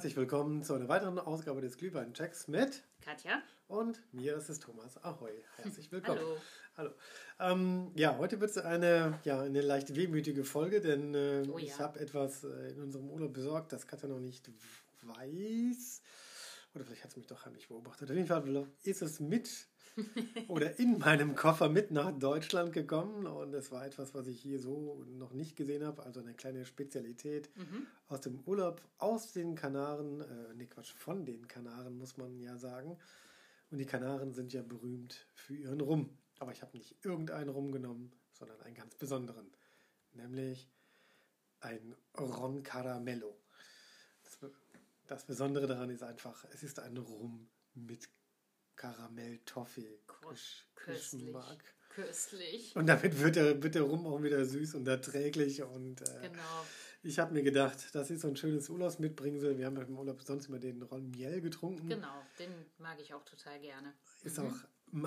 Herzlich willkommen zu einer weiteren Ausgabe des Glühwein-Checks mit Katja. und mir ist es Thomas. Ahoi, herzlich willkommen. Hallo. Hallo. Ähm, ja, heute wird es eine, ja, eine leicht wehmütige Folge, denn äh, Oh ja. ich habe etwas äh, in unserem Urlaub besorgt, das Katja noch nicht weiß. Oder vielleicht hat es mich doch heimlich beobachtet. Auf jeden Fall ist es mit oder in meinem Koffer mit nach Deutschland gekommen und es war etwas, was ich hier so noch nicht gesehen habe, also eine kleine Spezialität aus dem Urlaub aus den Kanaren, äh, nee Quatsch, von den Kanaren muss man ja sagen. Und die Kanaren sind ja berühmt für ihren Rum. Aber ich habe nicht irgendeinen Rum genommen, sondern einen ganz besonderen. Nämlich ein Ron Caramello. Das, das Besondere daran ist einfach, es ist ein Rum mit Karamell-Toffee-Geschmack. Köstlich. Und damit wird der, wird der Rum auch wieder süß und erträglich. Und äh, Genau. ich habe mir gedacht, das ist so ein schönes Urlaubsmitbringsel. Wir haben im Urlaub sonst immer den Ron Miel getrunken. Genau, den mag ich auch total gerne. Ist auch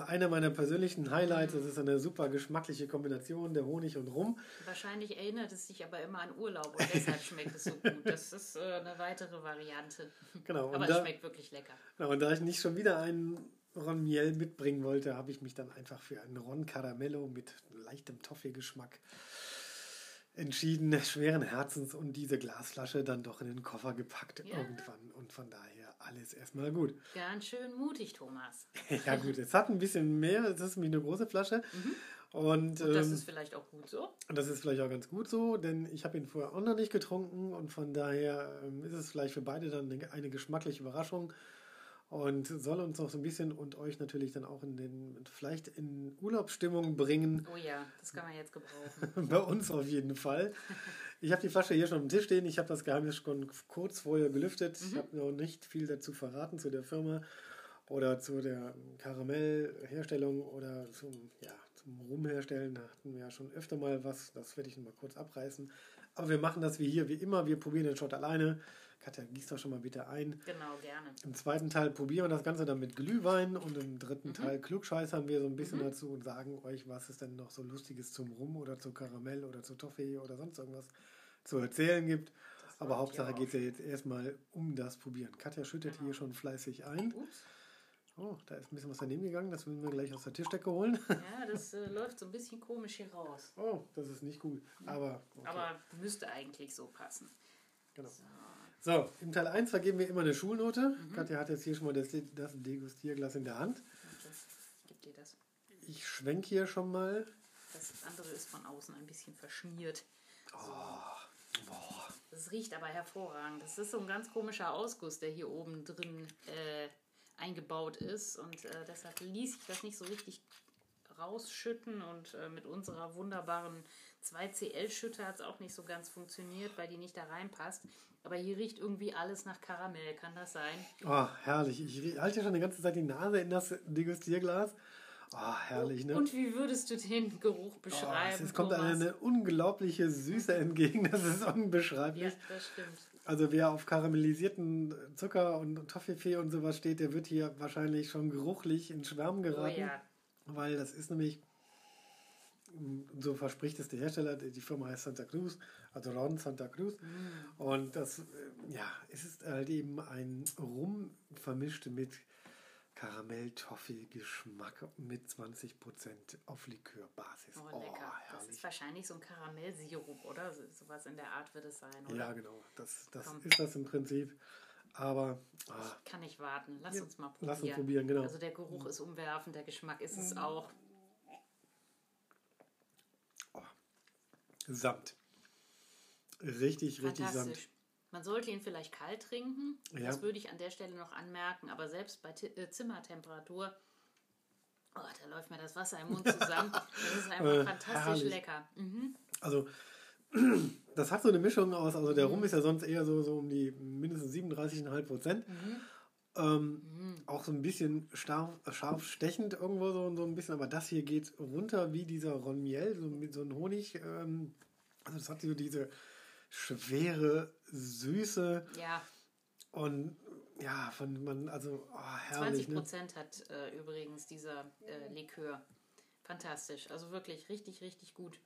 einer meiner persönlichen Highlights. Das ist eine super geschmackliche Kombination der Honig und Rum. Wahrscheinlich erinnert es sich aber immer an Urlaub und deshalb schmeckt es so gut. Das ist äh, eine weitere Variante. Genau. Aber es da, schmeckt wirklich lecker. genau, und da ich nicht schon wieder einen Ron Miel mitbringen wollte, habe ich mich dann einfach für einen Ron Caramello mit leichtem Toffee-Geschmack entschieden, schweren Herzens und diese Glasflasche dann doch in den Koffer gepackt Ja. irgendwann. Und von daher alles erstmal gut. Ganz schön mutig, Thomas. Ja gut, es hat ein bisschen mehr, es ist nämlich eine große Flasche. Und, Und das ähm, ist vielleicht auch gut so. Und das ist vielleicht auch ganz gut so, denn ich habe ihn vorher auch noch nicht getrunken und von daher ähm, ist es vielleicht für beide dann eine, eine geschmackliche Überraschung und soll uns noch so ein bisschen und euch natürlich dann auch in den, vielleicht in Urlaubsstimmung bringen. Oh ja, das kann man jetzt gebrauchen. Bei uns auf jeden Fall. Ich habe die Flasche hier schon am Tisch stehen. Ich habe das Geheimnis schon kurz vorher gelüftet. Ich habe noch nicht viel dazu verraten zu der Firma oder zu der Karamellherstellung oder zum, ja, zum Rumherstellen. Da hatten wir ja schon öfter mal was. Das werde ich noch mal kurz abreißen. Aber wir machen das wie hier, wie immer. Wir probieren den Shot alleine. Katja, gieß doch schon mal bitte ein. Genau, gerne. Im zweiten Teil probieren wir das Ganze dann mit Glühwein und im dritten Teil klugscheißern wir so ein bisschen dazu und sagen euch, was es denn noch so Lustiges zum Rum oder zu Karamell oder zu Toffee oder sonst irgendwas zu erzählen gibt. Aber wollte ich Hauptsache geht es ja jetzt erstmal um das Probieren. Katja schüttet hier schon fleißig ein. Ups. Oh, da ist ein bisschen was daneben gegangen. Das müssen wir gleich aus der Tischdecke holen. Ja, das äh, läuft so ein bisschen komisch hier raus. Oh, das ist nicht gut. Aber, okay. Aber müsste eigentlich so passen. Genau. So, im Teil 1 vergeben wir immer eine Schulnote. Katja hat jetzt hier schon mal das, das Degustierglas in der Hand. Ich gebe dir das. Ich schwenk hier schon mal. Das andere ist von außen ein bisschen verschmiert. Boah. Das riecht aber hervorragend. Das ist so ein ganz komischer Ausguss, der hier oben drin äh, eingebaut ist. Und äh, deshalb ließ ich das nicht so richtig rausschütten. Und äh, mit unserer wunderbaren 2CL-Schütte hat es auch nicht so ganz funktioniert, weil die nicht da reinpasst. Aber hier riecht irgendwie alles nach Karamell. Kann das sein? Oh, herrlich. Ich halte ja schon die ganze Zeit die Nase in das Degustierglas. Oh, herrlich, ne? Und wie würdest du den Geruch Oh, beschreiben? es kommt Thomas? eine unglaubliche Süße entgegen. Das ist unbeschreiblich. Ja, das stimmt. Also wer auf karamellisierten Zucker und Toffifee und sowas steht, der wird hier wahrscheinlich schon geruchlich in Schwärmen Oh geraten. ja. Weil das ist nämlich, so verspricht es der Hersteller, die Firma heißt Santa Cruz, also Ron Santa Cruz. Und das, äh, ja, es ist halt eben ein Rum vermischt mit Karamell-Toffee-Geschmack mit 20% auf Likörbasis. Oh, lecker. das herrlich. ist wahrscheinlich so ein Karamellsirup, oder? So- Sowas in der Art wird es sein, oder? Ja, genau. Das, das Komm. ist das im Prinzip. Aber ah, Kann nicht warten. Lass Ja, uns mal probieren. lass uns probieren, genau. Also der Geruch ist umwerfend, der Geschmack ist es auch. Samt. Richtig, richtig Samt. Man sollte ihn vielleicht kalt trinken. Ja. Das würde ich an der Stelle noch anmerken. Aber selbst bei Ti- äh, Zimmertemperatur, oh, da läuft mir das Wasser im Mund zusammen. Das ist einfach Äh, fantastisch herrlich. lecker. Mhm. Also, das hat so eine Mischung aus. Also, der Rum ist ja sonst eher so, so um die mindestens 37,5 Prozent. Ähm, Auch so ein bisschen scharf, scharf stechend irgendwo so, so ein bisschen. Aber das hier geht runter wie dieser Ron Miel, so mit so einem Honig. Ähm, also, das hat so diese schwere Süße Ja, und ja, von man, also oh, 20 herrlich. Ne? Prozent hat äh, übrigens dieser äh, Likör. Fantastisch. Also wirklich richtig, richtig gut.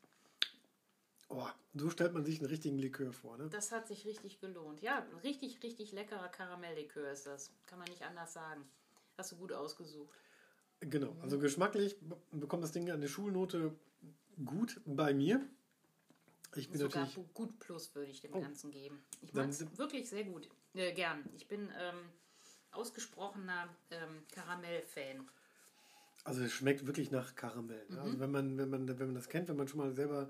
Oh, so stellt man sich einen richtigen Likör vor, ne? Das hat sich richtig gelohnt. Ja, richtig, richtig leckerer Karamelllikör ist das. Kann man nicht anders sagen. Hast du gut ausgesucht. Genau, also geschmacklich bekommt das Ding eine Schulnote gut bei mir. Ich bin Sogar natürlich. gut plus würde ich dem Oh. Ganzen geben. Ich mag es wirklich sehr gut. Äh, gern. Ich bin ähm, ausgesprochener ähm, Karamell-Fan. Also es schmeckt wirklich nach Karamell. Ne? Mhm. Also wenn man, wenn man, wenn man das kennt, wenn man schon mal selber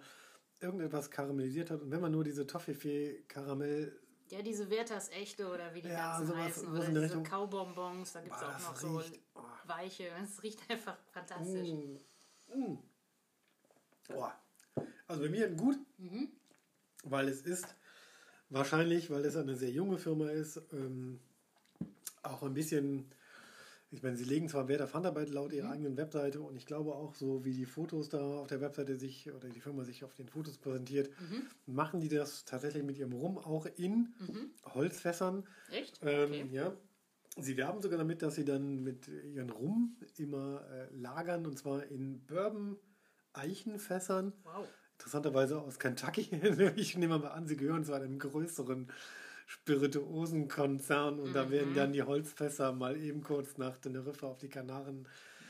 irgendetwas karamellisiert hat und wenn man nur diese Toffifee Karamell, Ja, diese Werthers Echte oder wie die Ja, ganzen sowas- heißen. Oder diese Richtung. Kaubonbons. Da gibt es auch noch so riecht, oh. weiche. Es riecht einfach fantastisch. Mm, mm. Boah. Also bei mir gut, Mhm. weil es ist wahrscheinlich, weil es eine sehr junge Firma ist, ähm, auch ein bisschen, ich meine, sie legen zwar Wert auf Handarbeit laut Mhm. ihrer eigenen Webseite und ich glaube auch so, wie die Fotos da auf der Webseite sich oder die Firma sich auf den Fotos präsentiert, Mhm. machen die das tatsächlich mit ihrem Rum auch in Holzfässern. Echt? Ähm, Okay. Ja. Sie werben sogar damit, dass sie dann mit ihren Rum immer äh, lagern und zwar in Bourbon-Eichenfässern. Wow. Interessanterweise aus Kentucky. ich nehme mal an, sie gehören zu einem größeren Spirituosenkonzern und Mhm. da werden dann die Holzfässer mal eben kurz nach Teneriffa auf die Kanaren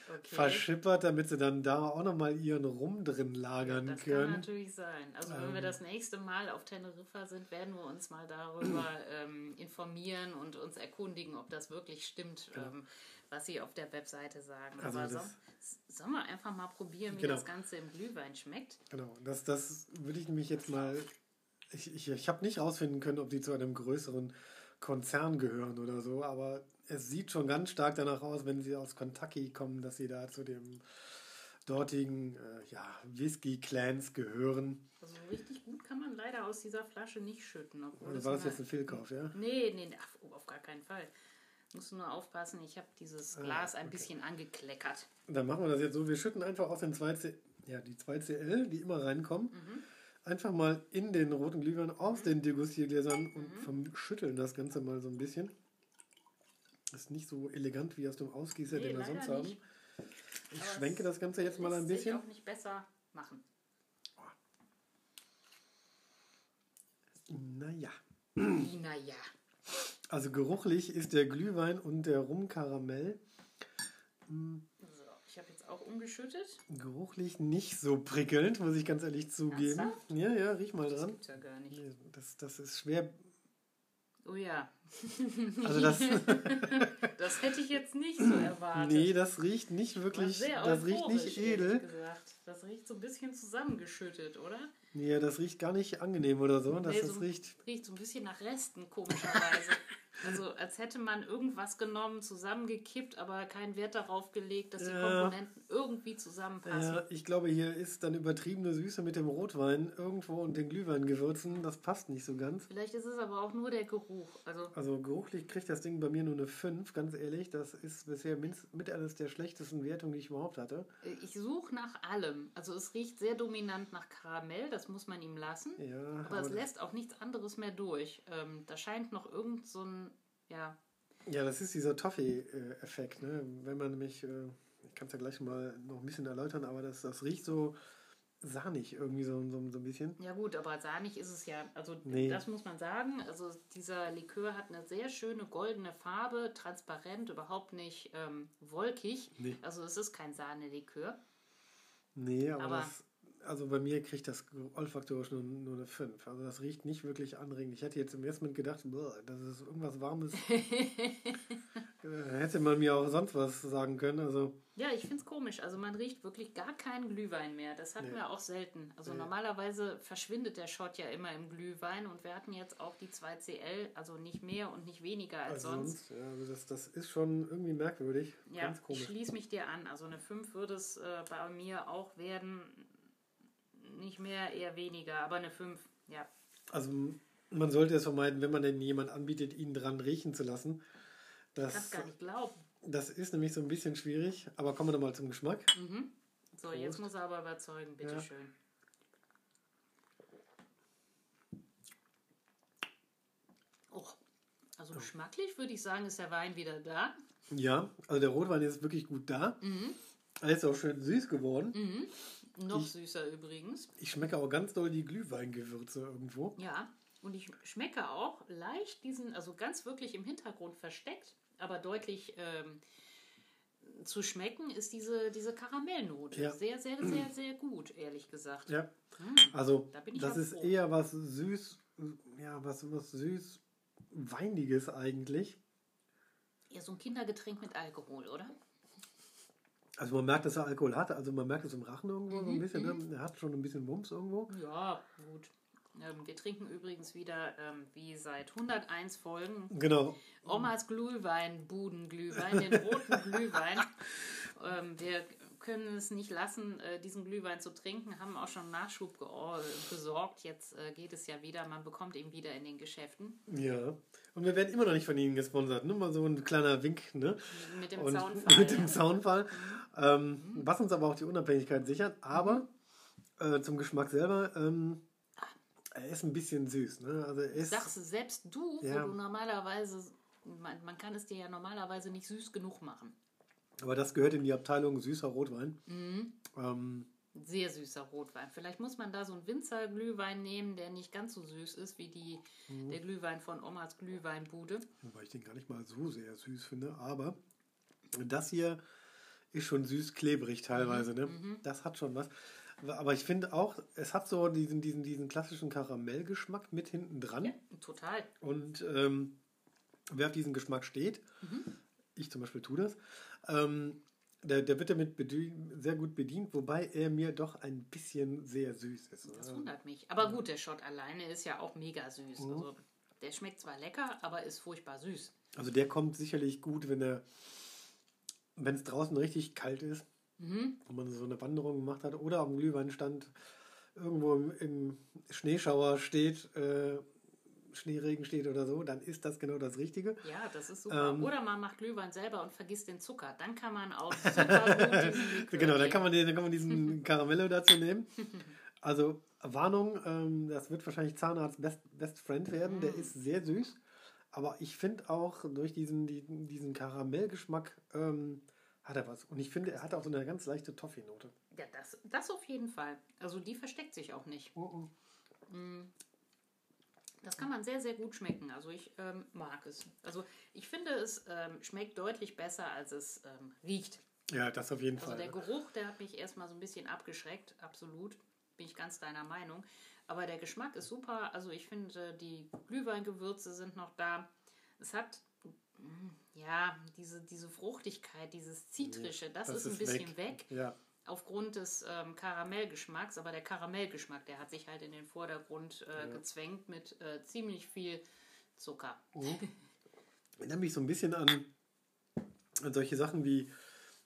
Okay. verschippert, damit sie dann da auch nochmal ihren Rum drin lagern Das kann können. natürlich sein. Also wenn wir Ähm. das nächste Mal auf Teneriffa sind, werden wir uns mal darüber ähm, informieren und uns erkundigen, ob das wirklich stimmt, ähm, was sie auf der Webseite sagen. Also Aber so, das- sollen wir einfach mal probieren, wie Genau. das Ganze im Glühwein schmeckt? Genau, das, das würde ich nämlich jetzt mal. Ich, ich, ich habe nicht rausfinden können, ob die zu einem größeren Konzern gehören oder so, aber es sieht schon ganz stark danach aus, wenn sie aus Kentucky kommen, dass sie da zu dem dortigen äh, ja, Whisky-Clans gehören. Also so richtig gut kann man leider aus dieser Flasche nicht schütten. Obwohl es war das jetzt ein Fehlkauf, ja? Nee, nee, nee, ach, oh, auf gar keinen Fall. Musst du nur aufpassen, ich habe dieses Ah, Glas ein okay. bisschen angekleckert. Dann machen wir das jetzt so, wir schütten einfach aus den 2C, ja, die 2CL, die immer reinkommen, Mhm. Einfach mal in den roten Glühwein aus den Degustiergläsern und vom Schütteln das Ganze mal so ein bisschen. Ist nicht so elegant wie aus dem Ausgießer, Nee, den wir sonst haben. nicht. Ich Aber schwenke das Ganze jetzt mal ein Lässt sich bisschen. auch nicht besser machen. Naja. Naja. Also geruchlich ist der Glühwein und der Rumkaramell habe jetzt auch umgeschüttet. geruchlich nicht so prickelnd, muss ich ganz ehrlich zugeben. Ernsthaft? Ja, ja, riech mal Das dran. gibt's ja gar nicht. Das, das ist schwer. Oh ja, Also das, das hätte ich jetzt nicht so erwartet. nee, das riecht nicht wirklich, das riecht nicht edel. Gesagt. Das riecht so ein bisschen zusammengeschüttet, oder? Nee, das riecht gar nicht angenehm oder so. Das, Nee, das so- riecht. Riecht so ein bisschen nach Resten, komischerweise. also als hätte man irgendwas genommen, zusammengekippt, aber keinen Wert darauf gelegt, dass die Ja. Komponenten irgendwie zusammenpassen. Ja, ich glaube, hier ist dann übertriebene Süße mit dem Rotwein irgendwo und den Glühweingewürzen. Das passt nicht so ganz. Vielleicht ist es aber auch nur der Geruch. Also Also geruchlich kriegt das Ding bei mir nur eine 5, ganz ehrlich. Das ist bisher mit eines der schlechtesten Wertungen, die ich überhaupt hatte. ich suche nach allem. Also es riecht sehr dominant nach Karamell, das muss man ihm lassen. Ja, Aber es aber- lässt auch nichts anderes mehr durch. Ähm, da scheint noch irgend so ein, ja, ja, das ist dieser Toffee-Effekt. Ne? Wenn man nämlich, äh, ich kann es ja gleich mal noch ein bisschen erläutern, aber das, das riecht so sahnig irgendwie so, so, so ein bisschen. ja gut, aber sahnig ist es ja, also Nee. das muss man sagen. Also dieser Likör hat eine sehr schöne goldene Farbe, transparent, überhaupt nicht ähm, wolkig. Nee. Also es ist kein Sahnelikör. Nee, aber, Aber- das, also bei mir kriegt das olfaktorisch nur, nur eine 5. Also das riecht nicht wirklich anregend. Ich hätte jetzt im ersten Moment gedacht, das ist irgendwas Warmes. Äh, hätte man mir auch sonst was sagen können. Also Ja, ich finde es komisch. Also man riecht wirklich gar keinen Glühwein mehr. Das hatten Nee. wir auch selten. Also Nee. normalerweise verschwindet der Shot ja immer im Glühwein und wir hatten jetzt auch die 2CL, also nicht mehr und nicht weniger als Also sonst. sonst, ja, also das, das ist schon irgendwie merkwürdig. Ja, ich schließe mich dir an. Also eine 5 würde es äh, bei mir auch werden. Nicht mehr, eher weniger, aber eine 5, ja. Also man sollte es vermeiden, wenn man denn jemand anbietet, ihn dran riechen zu lassen. Ich kann Das, gar nicht glauben. das ist nämlich so ein bisschen schwierig. Aber kommen wir doch mal zum Geschmack. So, jetzt Prost. muss er aber überzeugen, bitteschön. Ja. schön. Oh, also geschmacklich würde ich sagen, ist der Wein wieder da. Ja, also der Rotwein ist wirklich gut da. Mhm. Er ist auch schön süß geworden. Noch ich, süßer übrigens. Ich schmecke auch ganz doll die Glühweingewürze irgendwo. Ja, und ich schmecke auch leicht diesen, also ganz wirklich im Hintergrund versteckt, aber deutlich ähm, zu schmecken ist diese, diese Karamellnote. Ja. Sehr, sehr, sehr, sehr gut, ehrlich gesagt. Ja. Hm. Also, da das ist froh. eher was süß, ja, was, was süß, weiniges eigentlich. Ja, so ein Kindergetränk mit Alkohol, oder? Also man merkt, dass er Alkohol hat, also man merkt es im Rachen irgendwo mhm, so ein mhm, bisschen, ne? Mhm. er hat schon ein bisschen Wumms irgendwo. Ja, gut. Ähm, wir trinken übrigens wieder, ähm, wie seit 101 Folgen, genau. Omas Glühwein, Budenglühwein, den roten Glühwein. Ähm, wir können es nicht lassen, äh, diesen Glühwein zu trinken, haben auch schon Nachschub besorgt. Jetzt äh, geht es ja wieder, man bekommt ihn wieder in den Geschäften. Ja, und wir werden immer noch nicht von Ihnen gesponsert. Nur mal so ein kleiner Wink. Ne? Mit dem und Zaunfall. Mit dem Zaunfall. Ähm, mhm. Was uns aber auch die Unabhängigkeit sichert. Aber mhm. äh, zum Geschmack selber. Ähm, er ist ein bisschen süß. Ne? Also ist, Sagst du selbst du, ja. wo du normalerweise, man, man kann es dir ja normalerweise nicht süß genug machen. Aber das gehört in die Abteilung süßer Rotwein. Mhm. Ähm, Sehr süßer Rotwein. Vielleicht muss man da so einen Winzerglühwein nehmen, der nicht ganz so süß ist wie die, mhm. der Glühwein von Omas Glühweinbude. Wobei ich den gar nicht mal so sehr süß finde. Aber das hier ist schon süß klebrig teilweise. Mhm. Ne? Mhm. Das hat schon was. Aber ich finde auch, es hat so diesen, diesen, diesen klassischen Karamellgeschmack mit hinten dran. Ja, total. Und ähm, wer auf diesen Geschmack steht, mhm. ich zum Beispiel tue das, ähm, der, der wird damit sehr gut bedient, wobei er mir doch ein bisschen sehr süß ist. Das wundert mich. Aber gut, der Shot alleine ist ja auch mega süß. Mhm. Also, der schmeckt zwar lecker, aber ist furchtbar süß. Also der kommt sicherlich gut, wenn er, wenn es draußen richtig kalt ist mhm. und man so eine Wanderung gemacht hat oder am Glühweinstand irgendwo im, im Schneeschauer steht äh, Schneeregen steht oder so, dann ist das genau das Richtige. Ja, das ist super. Ähm, oder man macht Glühwein selber und vergisst den Zucker. Dann kann man auch super gut diesen Genau, dann kann, man den, dann kann man diesen Karamello dazu nehmen. Also Warnung, ähm, das wird wahrscheinlich Zahnarzt Best, Best Friend werden. Mm. Der ist sehr süß. Aber ich finde auch durch diesen, diesen Karamellgeschmack ähm, hat er was. Und ich finde, er hat auch so eine ganz leichte Toffee-Note. Ja, das, das auf jeden Fall. Also die versteckt sich auch nicht. Oh, oh. Mm. Das kann man sehr, sehr gut schmecken. Also ich ähm, mag es. Also ich finde, es ähm, schmeckt deutlich besser, als es ähm, riecht. Ja, das auf jeden also Fall. Also der Geruch, der hat mich erstmal so ein bisschen abgeschreckt. Absolut. Bin ich ganz deiner Meinung. Aber der Geschmack ist super. Also ich finde, die Glühweingewürze sind noch da. Es hat mm, ja diese, diese Fruchtigkeit, dieses Zitrische, das, das ist, ist ein bisschen weg. weg. Ja aufgrund des ähm, Karamellgeschmacks, aber der Karamellgeschmack, der hat sich halt in den Vordergrund äh, ja. gezwängt mit äh, ziemlich viel Zucker. Mhm. Erinnert mich so ein bisschen an, an solche Sachen wie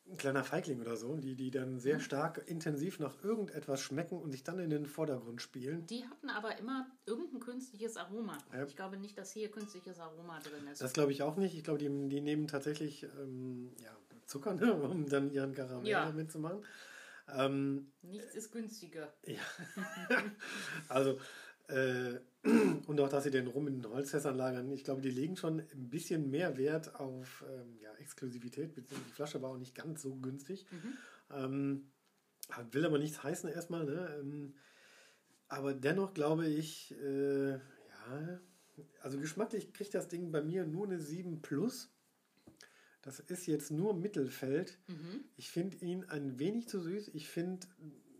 ein kleiner Feigling oder so, die, die dann sehr mhm. stark intensiv nach irgendetwas schmecken und sich dann in den Vordergrund spielen. Die hatten aber immer irgendein künstliches Aroma. Ja. Ich glaube nicht, dass hier künstliches Aroma drin ist. Das glaube ich auch nicht. Ich glaube, die, die nehmen tatsächlich ähm, ja, Zucker, ne, um dann ihren Karamell ja. damit zu machen. Ähm, Nichts ist günstiger. Ja. also, äh, und auch, dass sie den Rum in den Holzfässern lagern. Ich glaube, die legen schon ein bisschen mehr Wert auf ähm, ja, Exklusivität, beziehungsweise die Flasche war auch nicht ganz so günstig. Mhm. Ähm, will aber nichts heißen erstmal. Ne? Ähm, aber dennoch glaube ich, äh, ja, also geschmacklich kriegt das Ding bei mir nur eine 7 plus. Das ist jetzt nur Mittelfeld. Mhm. Ich finde ihn ein wenig zu süß. Ich finde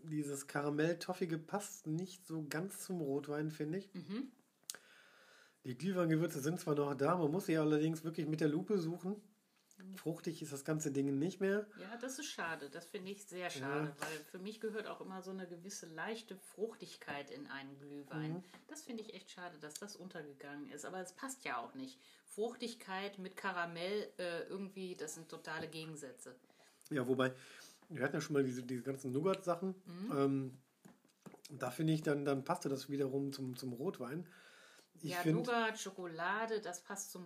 dieses Karamell-Toffige passt nicht so ganz zum Rotwein, finde ich. Mhm. Die Glühweingewürze sind zwar noch da, man muss sie allerdings wirklich mit der Lupe suchen. Fruchtig ist das ganze Ding nicht mehr. Ja, das ist schade. Das finde ich sehr schade, ja. weil für mich gehört auch immer so eine gewisse leichte Fruchtigkeit in einen Glühwein. Mhm. Das finde ich echt schade, dass das untergegangen ist. Aber es passt ja auch nicht. Fruchtigkeit mit Karamell äh, irgendwie, das sind totale Gegensätze. Ja, wobei, wir hatten ja schon mal diese, diese ganzen Nougat-Sachen. Mhm. Ähm, da finde ich, dann, dann passte das wiederum zum, zum Rotwein. Ich ja, Nougat, Schokolade, das passt zum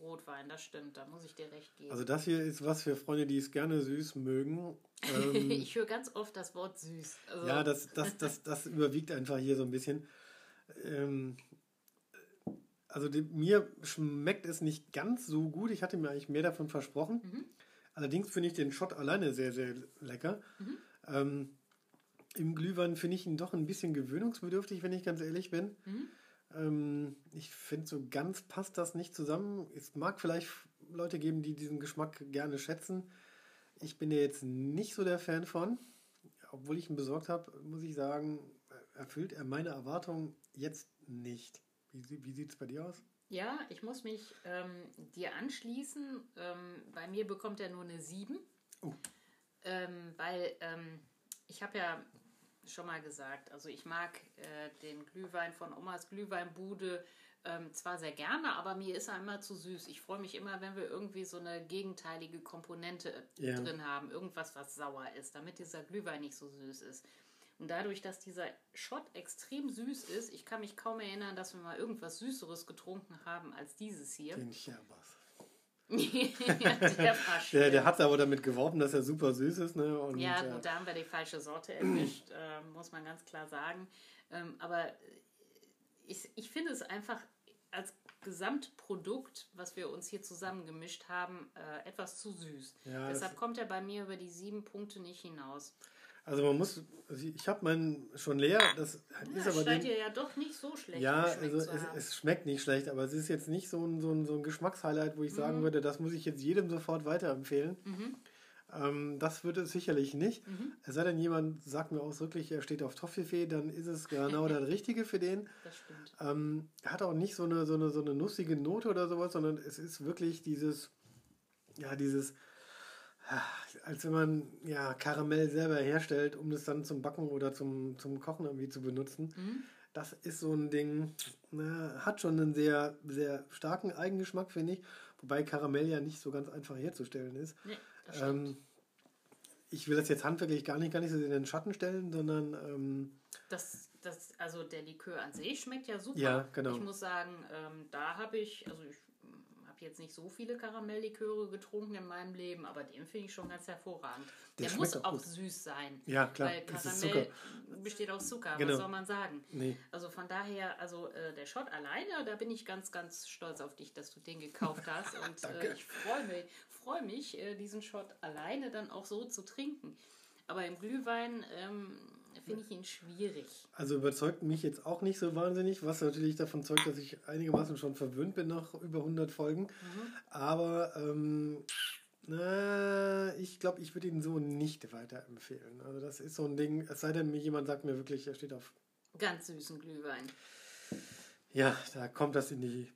Rotwein, das stimmt, da muss ich dir recht geben. Also das hier ist was für Freunde, die es gerne süß mögen. Ähm, ich höre ganz oft das Wort süß. Also. Ja, das, das, das, das überwiegt einfach hier so ein bisschen. Ähm, also die, mir schmeckt es nicht ganz so gut. Ich hatte mir eigentlich mehr davon versprochen. Mhm. Allerdings finde ich den Shot alleine sehr, sehr lecker. Mhm. Ähm, Im Glühwein finde ich ihn doch ein bisschen gewöhnungsbedürftig, wenn ich ganz ehrlich bin. Mhm. Ähm, ich finde, so ganz passt das nicht zusammen. Es mag vielleicht Leute geben, die diesen Geschmack gerne schätzen. Ich bin ja jetzt nicht so der Fan von. Obwohl ich ihn besorgt habe, muss ich sagen, erfüllt er meine Erwartungen jetzt nicht. Wie, wie sieht es bei dir aus? Ja, ich muss mich ähm, dir anschließen. Ähm, bei mir bekommt er nur eine 7. Oh. Ähm, weil ähm, ich habe ja schon mal gesagt, also ich mag äh, den Glühwein von Omas Glühweinbude ähm, zwar sehr gerne, aber mir ist er immer zu süß. Ich freue mich immer, wenn wir irgendwie so eine gegenteilige Komponente Ja. drin haben, irgendwas, was sauer ist, damit dieser Glühwein nicht so süß ist. Und dadurch, dass dieser Shot extrem süß ist, ich kann mich kaum erinnern, dass wir mal irgendwas Süßeres getrunken haben als dieses hier. Den Cherbas. der. Der, der hat aber damit geworben, dass er super süß ist. Ne? Und, Ja, äh, gut, da haben wir die falsche Sorte erwischt, äh, muss man ganz klar sagen. Ähm, aber ich, ich finde es einfach als Gesamtprodukt, was wir uns hier zusammengemischt haben, äh, etwas zu süß. Ja, Deshalb kommt er bei mir über die sieben Punkte nicht hinaus. Also man muss, also ich habe meinen schon leer, das ist Ja, aber scheint den, dir ja doch nicht so schlecht Ja, also es, es schmeckt nicht schlecht, aber es ist jetzt nicht so ein, so ein, so ein Geschmackshighlight, wo ich Mhm. sagen würde, das muss ich jetzt jedem sofort weiterempfehlen. Ähm, das wird es sicherlich nicht. Mhm. Es sei denn, jemand sagt mir ausdrücklich, er steht auf Toffifee, dann ist es genau das Richtige für den. das stimmt. Ähm, hat auch nicht so eine, so, eine, so eine nussige Note oder sowas, sondern es ist wirklich dieses, ja, dieses, als wenn man ja Karamell selber herstellt, um das dann zum Backen oder zum, zum Kochen irgendwie zu benutzen. Mhm. Das ist so ein Ding, na, hat schon einen sehr, sehr starken Eigengeschmack, finde ich. Wobei Karamell ja nicht so ganz einfach herzustellen ist. Nee. Ähm, ich will das jetzt handwerklich gar nicht, gar nicht so in den Schatten stellen, sondern ähm, Das, das, also der Likör an sich schmeckt ja super. Ja, genau. Ich muss sagen, ähm, da habe ich, also ich habe jetzt nicht so viele Karamellliköre getrunken in meinem Leben, aber den finde ich schon ganz hervorragend. Der Der, muss auch gut. süß sein. Ja, klar, Weil Karamell besteht aus Zucker, Genau. was soll man sagen? nee. Also von daher, also äh, der Shot alleine, da bin ich ganz, ganz stolz auf dich, dass du den gekauft hast. Und äh, ich freue mich, freu mich äh, diesen Shot alleine dann auch so zu trinken. Aber im Glühwein ähm, finde ich ihn schwierig. Also überzeugt mich jetzt auch nicht so wahnsinnig, was natürlich davon zeugt, dass ich einigermaßen schon verwöhnt bin nach über 100 Folgen. Aber ähm, na, ich glaube, ich würde ihn so nicht weiterempfehlen. Also das ist so ein Ding, es sei denn, mir jemand sagt mir wirklich, er steht auf. Ganz süßen Glühwein. Ja, da kommt das in die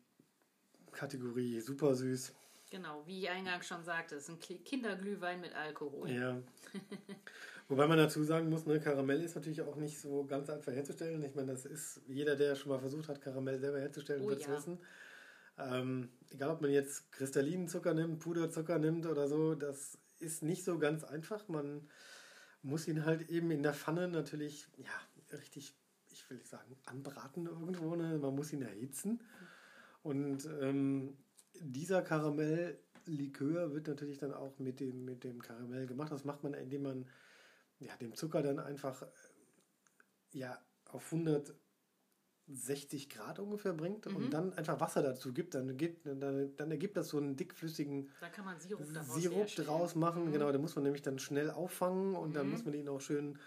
Kategorie super süß. Genau, wie ich eingangs schon sagte, es ist ein Ki- Kinderglühwein mit Alkohol. Ja. Wobei man dazu sagen muss, ne, Karamell ist natürlich auch nicht so ganz einfach herzustellen. Ich meine, das ist, jeder, der schon mal versucht hat, Karamell selber herzustellen, Oh wird es ja. wissen. Ähm, egal, ob man jetzt kristallinen Zucker nimmt, Puderzucker nimmt oder so, das ist nicht so ganz einfach. Man muss ihn halt eben in der Pfanne natürlich, ja, richtig, ich will nicht sagen, anbraten irgendwo. Ne? Man muss ihn erhitzen. Und ähm, dieser Karamelllikör wird natürlich dann auch mit dem, mit dem Karamell gemacht. Das macht man, indem man ja, dem Zucker dann einfach äh, ja, auf 160 Grad ungefähr bringt und dann einfach Wasser dazu gibt. Dann, gibt dann, dann ergibt das so einen dickflüssigen Da kann man Sirup Sirup draus machen. Mhm. Genau, den muss man nämlich dann schnell auffangen und dann Mhm. muss man ihn auch schön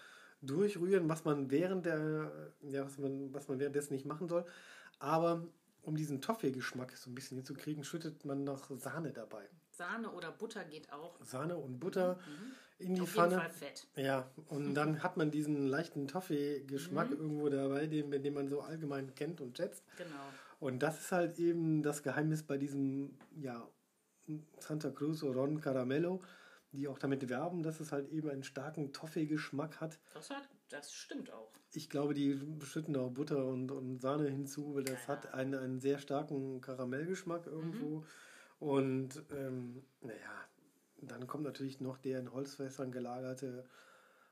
durchrühren, was man während der, ja, was man, was man währenddessen nicht machen soll. Aber um diesen Toffee-Geschmack so ein bisschen hinzukriegen, schüttet man noch Sahne dabei. Sahne oder Butter geht auch. Sahne und Butter in die Mhm. Auf Pfanne. jeden Fall Fett. Ja, und dann hat man diesen leichten Toffee-Geschmack Mhm. irgendwo dabei, den, den man so allgemein kennt und schätzt. Genau. Und das ist halt eben das Geheimnis bei diesem, ja, Santa Cruz Ron Caramello, die auch damit werben, dass es halt eben einen starken Toffee-Geschmack hat. Das, hat, das stimmt auch. Ich glaube, die schütten auch Butter und, und Sahne hinzu, weil das Keine hat einen, einen sehr starken Karamellgeschmack irgendwo. Und ähm, naja, dann kommt natürlich noch der in Holzfässern gelagerte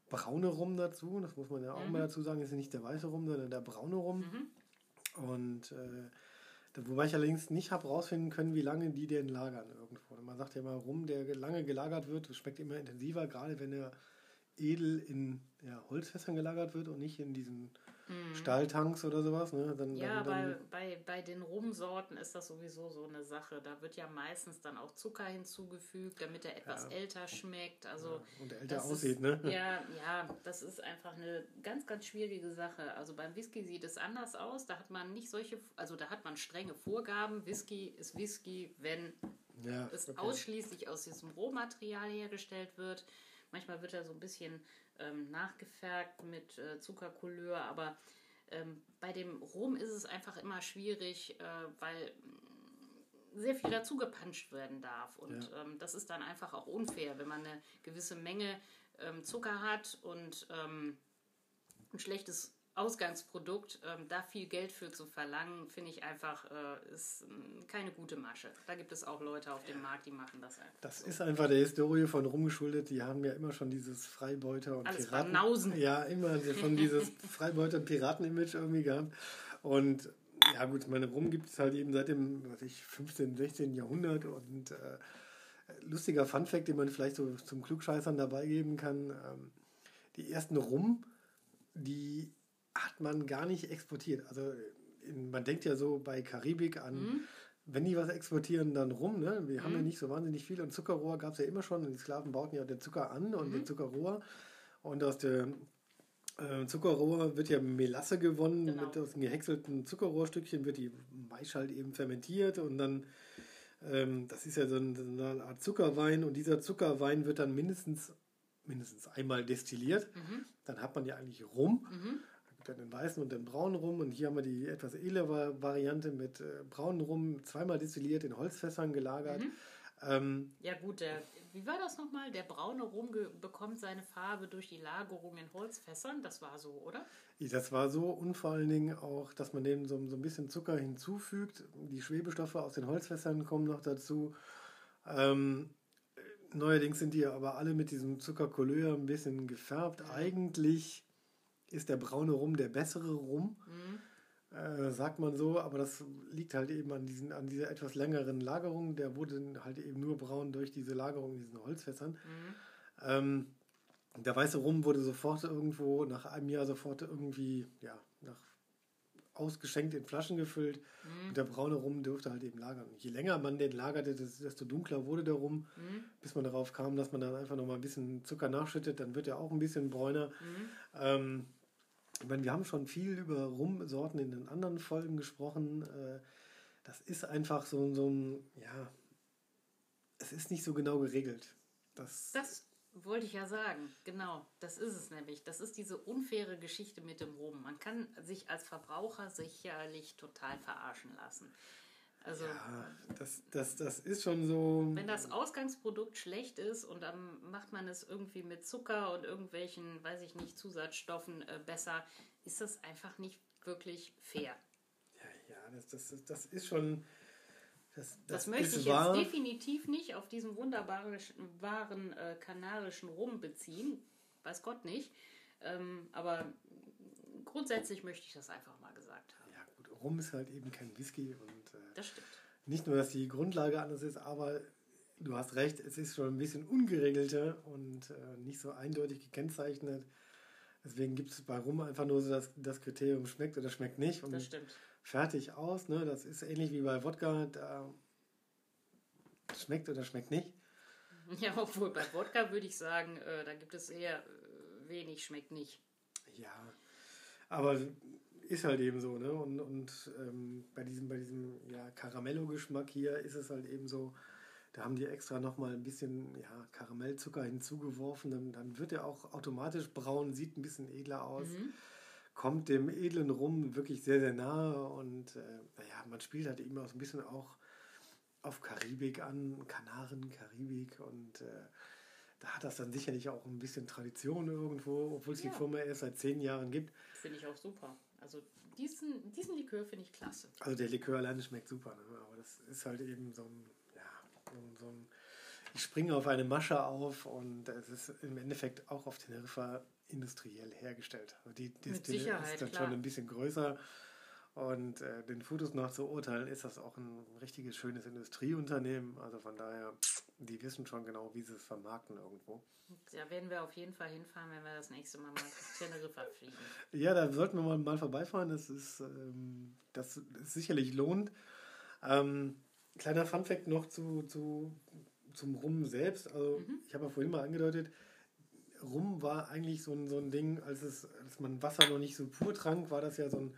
braune Rum dazu. Das muss man ja auch Mhm. mal dazu sagen. Das ist nicht der weiße Rum, sondern der braune Rum. Mhm. Und äh, wobei ich allerdings nicht habe rausfinden können, wie lange die denn lagern irgendwo. Man sagt ja immer, Rum, der ge- lange gelagert wird, schmeckt immer intensiver, gerade wenn er edel in ja, Holzfässern gelagert wird und nicht in diesen mhm. Stahltanks oder sowas. Ne? Dann, ja, dann, dann bei, bei, bei den Rumsorten ist das sowieso so eine Sache. Da wird ja meistens dann auch Zucker hinzugefügt, damit er etwas ja. älter schmeckt. Also ja, und älter aussieht, ist, ne? Ja, ja, das ist einfach eine ganz, ganz schwierige Sache. Also beim Whisky sieht es anders aus. Da hat man nicht solche, also da hat man strenge Vorgaben. Whisky ist Whisky, wenn ja, es okay. ausschließlich aus diesem Rohmaterial hergestellt wird. Manchmal wird er so ein bisschen ähm, nachgefärbt mit äh, Zuckercouleur, aber ähm, bei dem Rum ist es einfach immer schwierig, äh, weil mm, sehr viel dazu gepanscht werden darf. Und ja. ähm, das ist dann einfach auch unfair, wenn man eine gewisse Menge ähm, Zucker hat und ähm, ein schlechtes Ausgangsprodukt, ähm, da viel Geld für zu verlangen, finde ich einfach, äh, ist äh, keine gute Masche. Da gibt es auch Leute auf dem Markt, die machen das einfach. Das so. ist einfach der Historie von rumgeschuldet. Die haben ja immer schon dieses Freibeuter und Alles Piraten. Banausen. Ja, immer von dieses Freibeuter- und Piraten-Image irgendwie gehabt. Und ja, gut, meine Rum gibt es halt eben seit dem, was ich, 15., 16. Jahrhundert und äh, lustiger Funfact, den man vielleicht so zum Klugscheißern dabei geben kann. Ähm, die ersten Rum, die hat man gar nicht exportiert. Also man denkt ja so bei Karibik an, mhm. wenn die was exportieren, dann rum. Ne? Wir mhm. haben ja mhm. nicht so wahnsinnig viel und Zuckerrohr gab es ja immer schon und die Sklaven bauten ja den Zucker an und mhm. den Zuckerrohr. Und aus der äh, Zuckerrohr wird ja Melasse gewonnen. Genau. Mit aus dem gehäckselten Zuckerrohrstückchen wird die Mais halt eben fermentiert und dann, ähm, das ist ja so, ein, so eine Art Zuckerwein und dieser Zuckerwein wird dann mindestens mindestens einmal destilliert. Mhm. Dann hat man ja eigentlich Rum. Mhm dann den weißen und den braunen Rum. Und hier haben wir die etwas edlere Variante mit äh, braunen Rum, zweimal destilliert, in Holzfässern gelagert. Mhm. Ähm, ja gut, der, wie war das nochmal? Der braune Rum bekommt seine Farbe durch die Lagerung in Holzfässern. Das war so, oder? Das war so und vor allen Dingen auch, dass man dem so, so ein bisschen Zucker hinzufügt. Die Schwebestoffe aus den Holzfässern kommen noch dazu. Ähm, neuerdings sind die aber alle mit diesem Zuckercouleur ein bisschen gefärbt. Eigentlich ist der braune Rum der bessere Rum. Mhm. Äh, sagt man so, aber das liegt halt eben an, diesen, an dieser etwas längeren Lagerung. Der wurde halt eben nur braun durch diese Lagerung in diesen Holzfässern. Mhm. Ähm, der weiße Rum wurde sofort irgendwo, nach einem Jahr sofort irgendwie, ja, nach ausgeschenkt in Flaschen gefüllt. Mhm. Und der braune Rum dürfte halt eben lagern. Je länger man den lagerte, desto dunkler wurde der Rum, mhm. bis man darauf kam, dass man dann einfach noch mal ein bisschen Zucker nachschüttet, dann wird er auch ein bisschen bräuner. Mhm. Ähm, ich meine, wir haben schon viel über Rumsorten in den anderen Folgen gesprochen. Äh, das ist einfach so, so ein, ja, es ist nicht so genau geregelt. Das, das wollte ich ja sagen, genau. Das ist es nämlich. Das ist diese unfaire Geschichte mit dem Rum. Man kann sich als Verbraucher sicherlich total verarschen lassen. Also, ja, das, das, das ist schon so. Wenn das Ausgangsprodukt schlecht ist und dann macht man es irgendwie mit Zucker und irgendwelchen, weiß ich nicht, Zusatzstoffen äh, besser, ist das einfach nicht wirklich fair. Ja, ja, das, das, das ist schon. Das, das, das möchte ich wahr. jetzt definitiv nicht auf diesen wunderbaren wahren, äh, kanarischen Rum beziehen. Weiß Gott nicht. Ähm, aber grundsätzlich möchte ich das einfach mal gesagt haben. Ja, gut, Rum ist halt eben kein Whisky und das stimmt. Nicht nur, dass die Grundlage anders ist, aber du hast recht, es ist schon ein bisschen ungeregelter und äh, nicht so eindeutig gekennzeichnet. Deswegen gibt es bei Rum einfach nur so das, das Kriterium schmeckt oder schmeckt nicht. Und das stimmt. Fertig aus. Ne? Das ist ähnlich wie bei Wodka. Da schmeckt oder schmeckt nicht. Ja, obwohl bei Wodka würde ich sagen, äh, da gibt es eher äh, wenig, schmeckt nicht. Ja, aber ist halt eben so, ne? Und, und ähm, bei diesem, bei diesem ja, Caramello-Geschmack hier ist es halt eben so, da haben die extra nochmal ein bisschen ja, Karamellzucker hinzugeworfen. Dann, dann wird er auch automatisch braun, sieht ein bisschen edler aus. Mhm. Kommt dem edlen Rum wirklich sehr, sehr nahe. Und äh, naja, man spielt halt eben auch so ein bisschen auch auf Karibik an, Kanaren, Karibik. Und äh, da hat das dann sicherlich auch ein bisschen Tradition irgendwo, obwohl es ja. die Firma erst seit zehn Jahren gibt. Finde ich auch super. Also diesen, diesen Likör finde ich klasse. Also der Likör alleine schmeckt super, ne? aber das ist halt eben so ein, ja, so, ein, ich springe auf eine Masche auf und es ist im Endeffekt auch auf Teneriffa industriell hergestellt. Also die, die Mit Sicherheit, ist dann klar. schon ein bisschen größer Und äh, den Fotos nach zu urteilen, ist das auch ein richtiges, schönes Industrieunternehmen. Also von daher, die wissen schon genau, wie sie es vermarkten irgendwo. Da werden wir auf jeden Fall hinfahren, wenn wir das nächste Mal mal nach Teneriffa fliegen. Ja, da sollten wir mal, mal vorbeifahren. Das ist, ähm, das ist sicherlich lohnt. Ähm, kleiner Funfact noch zu, zu, zum Rum selbst. Also Mhm. ich habe ja vorhin mal angedeutet, Rum war eigentlich so ein, so ein Ding, als, es, als man Wasser noch nicht so pur trank, war das ja so, ein,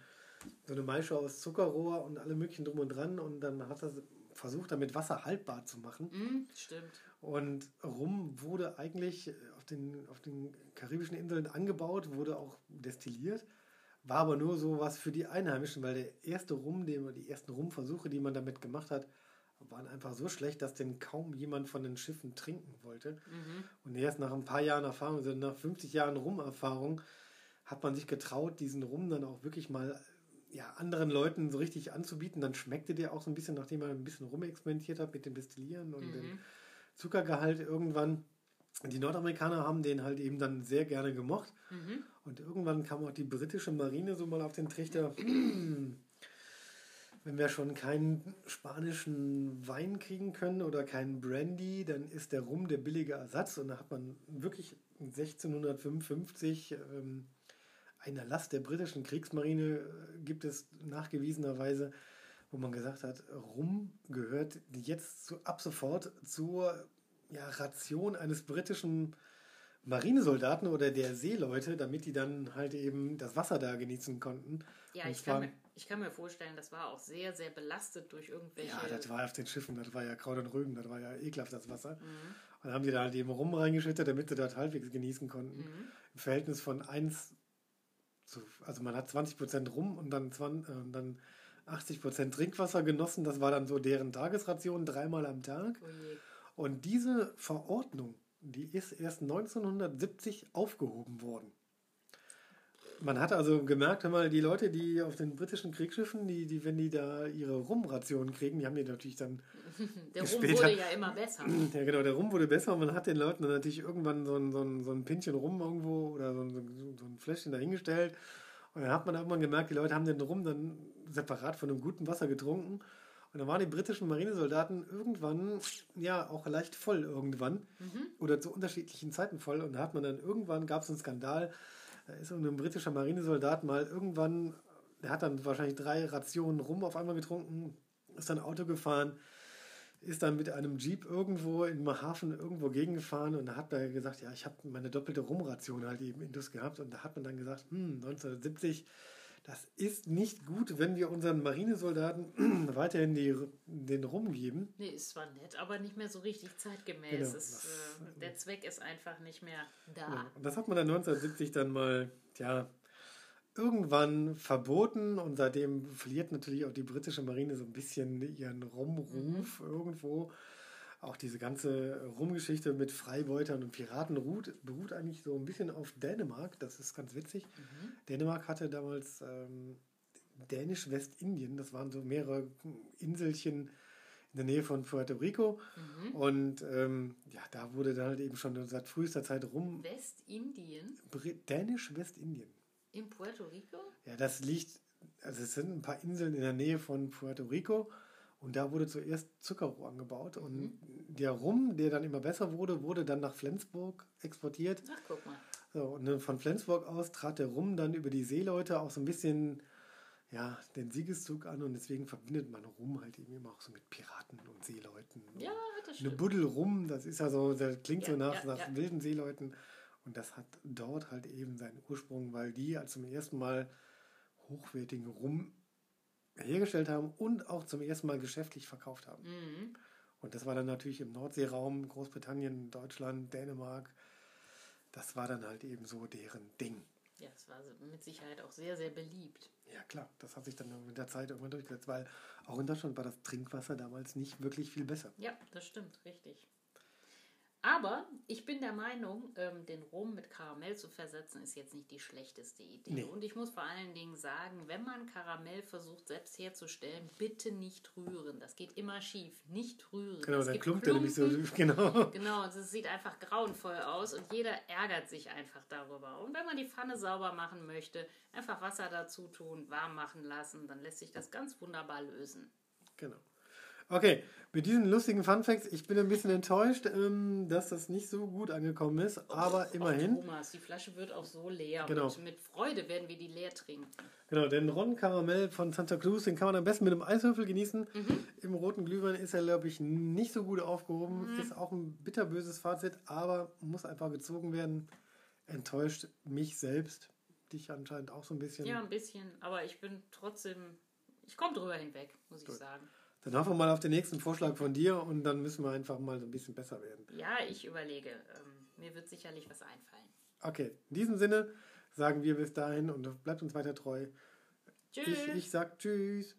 so eine Maische aus Zuckerrohr und alle möglichen drum und dran. Und dann hat das versucht, damit Wasser haltbar zu machen. Mhm, stimmt. Und Rum wurde eigentlich auf den, auf den karibischen Inseln angebaut, wurde auch destilliert, war aber nur so was für die Einheimischen, weil der erste Rum, den, die ersten Rumversuche, die man damit gemacht hat, waren einfach so schlecht, dass den kaum jemand von den Schiffen trinken wollte. Mhm. Und erst nach ein paar Jahren Erfahrung, also nach 50 Jahren Rumerfahrung, hat man sich getraut, diesen Rum dann auch wirklich mal ja, anderen Leuten so richtig anzubieten. Dann schmeckte der auch so ein bisschen, nachdem man ein bisschen rumexperimentiert hat mit dem Destillieren und dem Mhm. Zuckergehalt irgendwann. Die Nordamerikaner haben den halt eben dann sehr gerne gemocht. Mhm. Und irgendwann kam auch die britische Marine so mal auf den Trichter, "Hm, wenn wir schon keinen spanischen Wein kriegen können oder keinen Brandy, dann ist der Rum der billige Ersatz. Und da hat man wirklich 1655 ähm, einen Erlass der britischen Kriegsmarine, äh, gibt es nachgewiesenerweise, wo man gesagt hat, Rum gehört jetzt zu, ab sofort zur ja, Ration eines britischen Marinesoldaten oder der Seeleute, damit die dann halt eben das Wasser da genießen konnten. Ja, ich kann, mir, ich kann mir vorstellen, das war auch sehr, sehr belastet durch irgendwelche. Ja, das war auf den Schiffen, das war ja Kraut und Rüben, das war ja ekelhaft, das Wasser. Mhm. Und dann haben die da halt eben rum reingeschüttet, damit sie dort halbwegs genießen konnten. Mhm. Im Verhältnis von 1 zu, also man hat 20% rum und dann, 20, äh, dann 80% Trinkwasser genossen. Das war dann so deren Tagesration, dreimal am Tag. Oh. Und diese Verordnung, die ist erst 1970 aufgehoben worden. Man hat also gemerkt, mal, die Leute, die auf den britischen Kriegsschiffen, die, die, wenn die da ihre Rumrationen kriegen, die haben die natürlich dann, Der Rum wurde ja immer besser. ja genau, der Rum wurde besser und man hat den Leuten dann natürlich irgendwann so ein, so ein, so ein Pinchen Rum irgendwo oder so ein, so ein- Fläschchen dahingestellt. Und dann hat man irgendwann gemerkt, die Leute haben den Rum dann separat von einem guten Wasser getrunken. Und dann waren die britischen Marinesoldaten irgendwann, ja, auch leicht voll irgendwann. Oder zu unterschiedlichen Zeiten voll. Und da hat man dann irgendwann, gab es einen Skandal, da ist ein britischer Marinesoldat mal irgendwann, der hat dann wahrscheinlich drei Rationen Rum auf einmal getrunken, ist dann Auto gefahren, ist dann mit einem Jeep irgendwo im Hafen irgendwo gegengefahren und da hat er gesagt, ja, ich habe meine doppelte Rumration halt eben Indus gehabt und da hat man dann gesagt, hm, 1970, das ist nicht gut, wenn wir unseren Marinesoldaten weiterhin die, den Rum geben. Nee, ist zwar nett, aber nicht mehr so richtig zeitgemäß. Genau, Es, das- äh, der Zweck ist einfach nicht mehr da. Ja, und das hat man dann 1970 dann mal, ja, irgendwann verboten und seitdem verliert natürlich auch die britische Marine so ein bisschen ihren Rumruf irgendwo. Auch diese ganze Rumgeschichte mit Freibeutern und Piraten ruht, beruht eigentlich so ein bisschen auf Dänemark. Das ist ganz witzig. Dänemark hatte damals ähm, Dänisch-Westindien. Das waren so mehrere Inselchen in der Nähe von Puerto Rico. Und ähm, ja, da wurde dann halt eben schon seit frühester Zeit rum Westindien Dänisch-Westindien. in Puerto Rico? Ja, das liegt, also es sind ein paar Inseln in der Nähe von Puerto Rico und da wurde zuerst Zuckerrohr angebaut und der Rum, der dann immer besser wurde, wurde dann nach Flensburg exportiert. Ach, guck mal. So, und von Flensburg aus trat der Rum dann über die Seeleute auch so ein bisschen ja, den Siegeszug an und deswegen verbindet man Rum halt eben immer auch so mit Piraten und Seeleuten. Ja, das Eine stimmt. Buddel rum, das ist ja so, das klingt so Ja, nach, ja, nach ja. wilden Seeleuten. Und das hat dort halt eben seinen Ursprung, weil die als zum ersten Mal hochwertigen Rum hergestellt haben und auch zum ersten Mal geschäftlich verkauft haben. Mhm. Und das war dann natürlich im Nordseeraum, Großbritannien, Deutschland, Dänemark. Das war dann halt eben so deren Ding. Ja, das war mit Sicherheit auch sehr, sehr beliebt. Ja klar, das hat sich dann mit der Zeit irgendwann durchgesetzt, weil auch in Deutschland war das Trinkwasser damals nicht wirklich viel besser. Ja, das stimmt, richtig. Aber ich bin der Meinung, ähm, den Rum mit Karamell zu versetzen, ist jetzt nicht die schlechteste Idee. Nee. Und ich muss vor allen Dingen sagen, wenn man Karamell versucht selbst herzustellen, bitte nicht rühren. Das geht immer schief. Nicht rühren. Genau, dann klumpt er nämlich so. Genau. Genau, es sieht einfach grauenvoll aus und jeder ärgert sich einfach darüber. Und wenn man die Pfanne sauber machen möchte, einfach Wasser dazu tun, warm machen lassen, dann lässt sich das ganz wunderbar lösen. Genau. Okay, mit diesen lustigen Funfacts, ich bin ein bisschen enttäuscht, ähm, dass das nicht so gut angekommen ist, aber Och, immerhin. Thomas, die Flasche wird auch so leer. Genau. Mit, mit Freude werden wir die leer trinken. Genau, den Ron Karamell von Santa Cruz, den kann man am besten mit einem Eiswürfel genießen. Im roten Glühwein ist er, glaube ich, nicht so gut aufgehoben. Ist auch ein bitterböses Fazit, aber muss einfach gezogen werden. Enttäuscht mich selbst, dich anscheinend auch so ein bisschen. Ja, ein bisschen, aber ich bin trotzdem, ich komme drüber hinweg, muss ich sagen. Dann hoffen wir mal auf den nächsten Vorschlag von dir und dann müssen wir einfach mal so ein bisschen besser werden. Ja, ich überlege. Ähm, mir wird sicherlich was einfallen. Okay, in diesem Sinne sagen wir bis dahin und bleibt uns weiter treu. Tschüss. Ich, ich sag Tschüss.